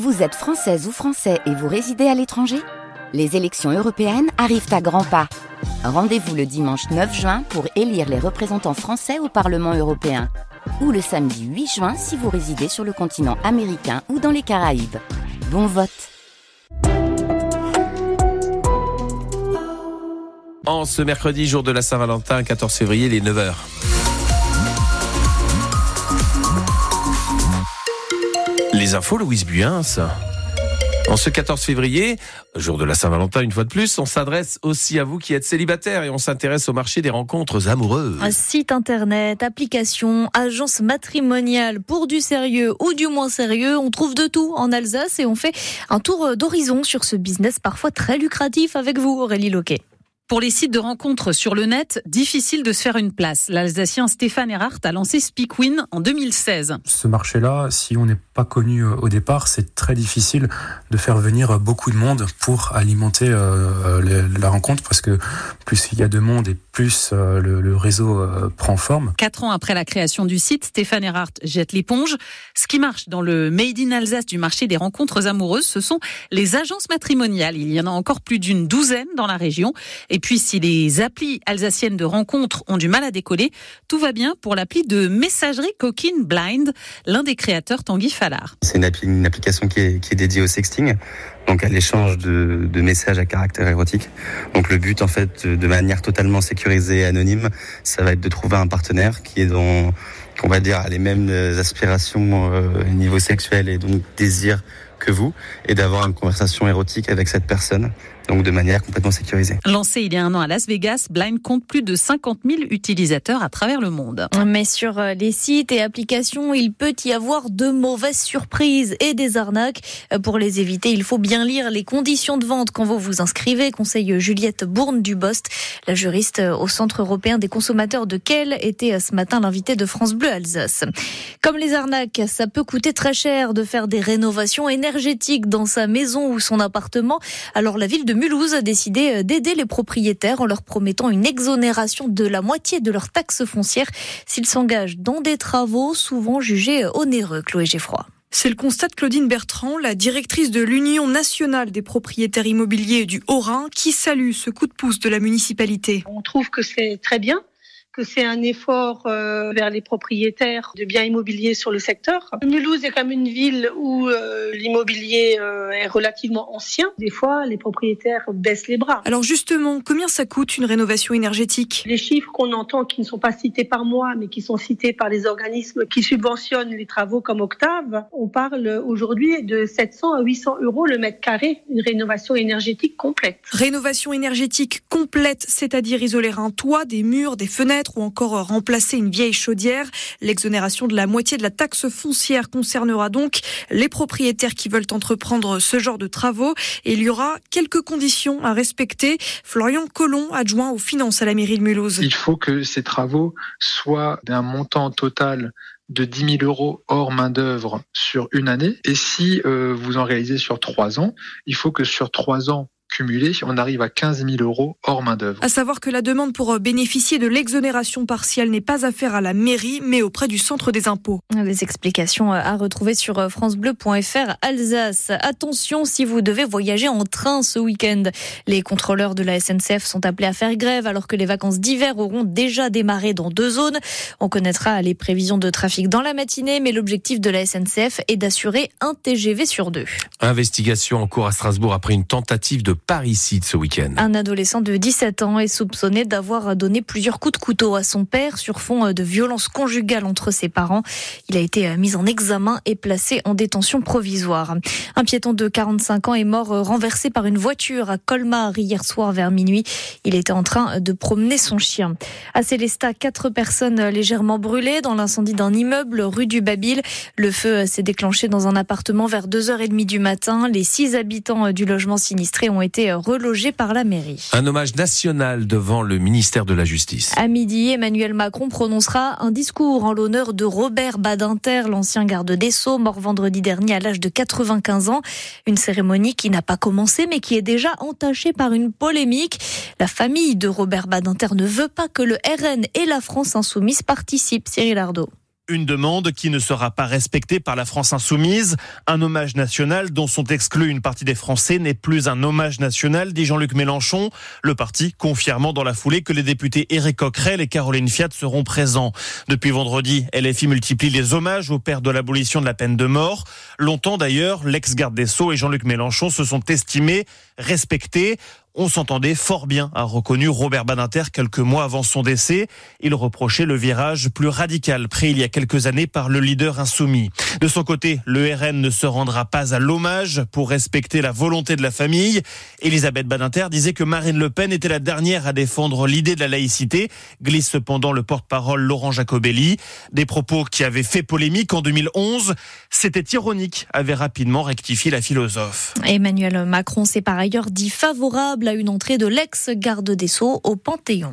Vous êtes française ou français et vous résidez à l'étranger? Les élections européennes arrivent à grands pas. Rendez-vous le dimanche 9 juin pour élire les représentants français au Parlement européen. Ou le samedi 8 juin si vous résidez sur le continent américain ou dans les Caraïbes. Bon vote En ce mercredi, jour de la Saint-Valentin, 14 février, les 9h. Les infos, Louise Buyens. En ce 14 février, jour de la Saint-Valentin une fois de plus, on s'adresse aussi à vous qui êtes célibataire et on s'intéresse au marché des rencontres amoureuses. Un site internet, application, agence matrimoniale pour du sérieux ou du moins sérieux, on trouve de tout en Alsace et on fait un tour d'horizon sur ce business parfois très lucratif avec vous Aurélie Loquet. Pour les sites de rencontres sur le net, difficile de se faire une place. L'Alsacien Stéphane Erhardt a lancé Speakwin en 2016. Ce marché-là, si on n'est pas connu euh, au départ, c'est très difficile de faire venir beaucoup de monde pour alimenter euh, la rencontre parce que plus il y a de monde et plus euh, le, réseau prend forme. Quatre ans après la création du site, Stéphane Erhardt jette l'éponge. Ce qui marche dans le Made in Alsace du marché des rencontres amoureuses, ce sont les agences matrimoniales. Il y en a encore plus d'une douzaine dans la région. Et puis, si les applis alsaciennes de rencontres ont du mal à décoller, tout va bien pour l'appli de messagerie Coquine Blind, l'un des créateurs Tanguy Fallard. C'est une, application qui est, dédiée au sexting, donc à l'échange de, messages à caractère érotique. Donc le but, en fait, de manière totalement sécurisée et anonyme, ça va être de trouver un partenaire qui est dans, on va dire, les mêmes aspirations euh, niveau sexuel et donc désir que vous, et d'avoir une conversation érotique avec cette personne donc de manière complètement sécurisée. Lancé il y a un an à Las Vegas, Blind compte plus de 50 000 utilisateurs à travers le monde. Mais sur euh, les sites et applications, il peut y avoir de mauvaises surprises et des arnaques. Euh, pour les éviter, il faut bien lire les conditions de vente quand vous vous inscrivez, conseille Juliette Bourne du Bost, la juriste euh, au Centre européen des consommateurs de Quel était ce matin l'invité de France Bleu Alsace. Comme les arnaques, ça peut coûter très cher de faire des rénovations énergétiques dans sa maison ou son appartement. Alors la ville de Mulhouse a décidé euh, d'aider les propriétaires en leur promettant une exonération de la moitié de leurs taxes foncières s'ils s'engagent dans des travaux souvent jugés euh, onéreux. Chloé Geffroy. C'est le constat de Claudine Bertrand, la directrice de l'Union nationale des propriétaires immobiliers du Haut-Rhin, qui salue ce coup de pouce de la municipalité. On trouve que c'est très bien que c'est un effort euh, vers les propriétaires de biens immobiliers sur le secteur. Mulhouse est comme une ville où euh, l'immobilier euh, est relativement ancien. Des fois, les propriétaires baissent les bras. Alors justement, combien ça coûte une rénovation énergétique? Les chiffres qu'on entend qui ne sont pas cités par moi, mais qui sont cités par les organismes qui subventionnent les travaux comme Octave, on parle aujourd'hui de 700 à 800 euros le mètre carré, une rénovation énergétique complète. Rénovation énergétique complète, c'est-à-dire isoler un toit, des murs, des fenêtres, ou encore remplacer une vieille chaudière. L'exonération de la moitié de la taxe foncière concernera donc les propriétaires qui veulent entreprendre ce genre de travaux et il y aura quelques conditions à respecter. Florian Collomb, adjoint aux finances à la mairie de Mulhouse. Il faut que ces travaux soient d'un montant total de 10 000 euros hors main-d'œuvre sur une année. Et si euh, vous en réalisez sur trois ans, il faut que sur trois ans cumulé, on arrive à 15 000 euros hors main-d'œuvre. À savoir que la demande pour euh, bénéficier de l'exonération partielle n'est pas à faire à la mairie, mais auprès du centre des impôts. Des explications euh, à retrouver sur euh, FranceBleu.fr Alsace. Attention si vous devez voyager en train ce week-end. Les contrôleurs de la SNCF sont appelés à faire grève alors que les vacances d'hiver auront déjà démarré dans deux zones. On connaîtra les prévisions de trafic dans la matinée, mais l'objectif de la SNCF est d'assurer un TGV sur deux. Investigation en cours à Strasbourg après une tentative de parricide ce week-end. Un adolescent de 17 ans est soupçonné d'avoir donné plusieurs coups de couteau à son père sur fond de violence conjugale entre ses parents. Il a été mis en examen et placé en détention provisoire. Un piéton de 45 ans est mort renversé par une voiture à Colmar hier soir vers minuit. Il était en train de promener son chien. À Célestat, quatre personnes légèrement brûlées dans l'incendie d'un immeuble rue du Babil. Le feu s'est déclenché dans un appartement vers 2h30 du matin. Les six habitants du logement sinistré ont été été relogés par la mairie. Un hommage national devant le ministère de la Justice. À midi, Emmanuel Macron prononcera un discours en l'honneur de Robert Badinter, l'ancien garde des Sceaux, mort vendredi dernier à l'âge de 95 ans. Une cérémonie qui n'a pas commencé mais qui est déjà entachée par une polémique. La famille de Robert Badinter ne veut pas que le RN et la France insoumise participent. Cyril Ardo. Une demande qui ne sera pas respectée par la France insoumise. Un hommage national dont sont exclus une partie des Français n'est plus un hommage national, dit Jean-Luc Mélenchon. Le parti confirmant dans la foulée que les députés Éric Coquerel et Caroline Fiat seront présents. Depuis vendredi, LFI multiplie les hommages au père de l'abolition de la peine de mort. Longtemps d'ailleurs, l'ex-garde des Sceaux et Jean-Luc Mélenchon se sont estimés respectés. On s'entendait fort bien, a reconnu Robert Badinter quelques mois avant son décès. Il reprochait le virage plus radical pris il y a quelques années par le leader insoumis. De son côté, le RN ne se rendra pas à l'hommage pour respecter la volonté de la famille. Elisabeth Badinter disait que Marine Le Pen était la dernière à défendre l'idée de la laïcité, glisse cependant le porte-parole Laurent Jacobelli. Des propos qui avaient fait polémique en 2011. C'était ironique, avait rapidement rectifié la philosophe. Emmanuel Macron s'est par ailleurs dit à une entrée de l'ex-garde des Sceaux au Panthéon.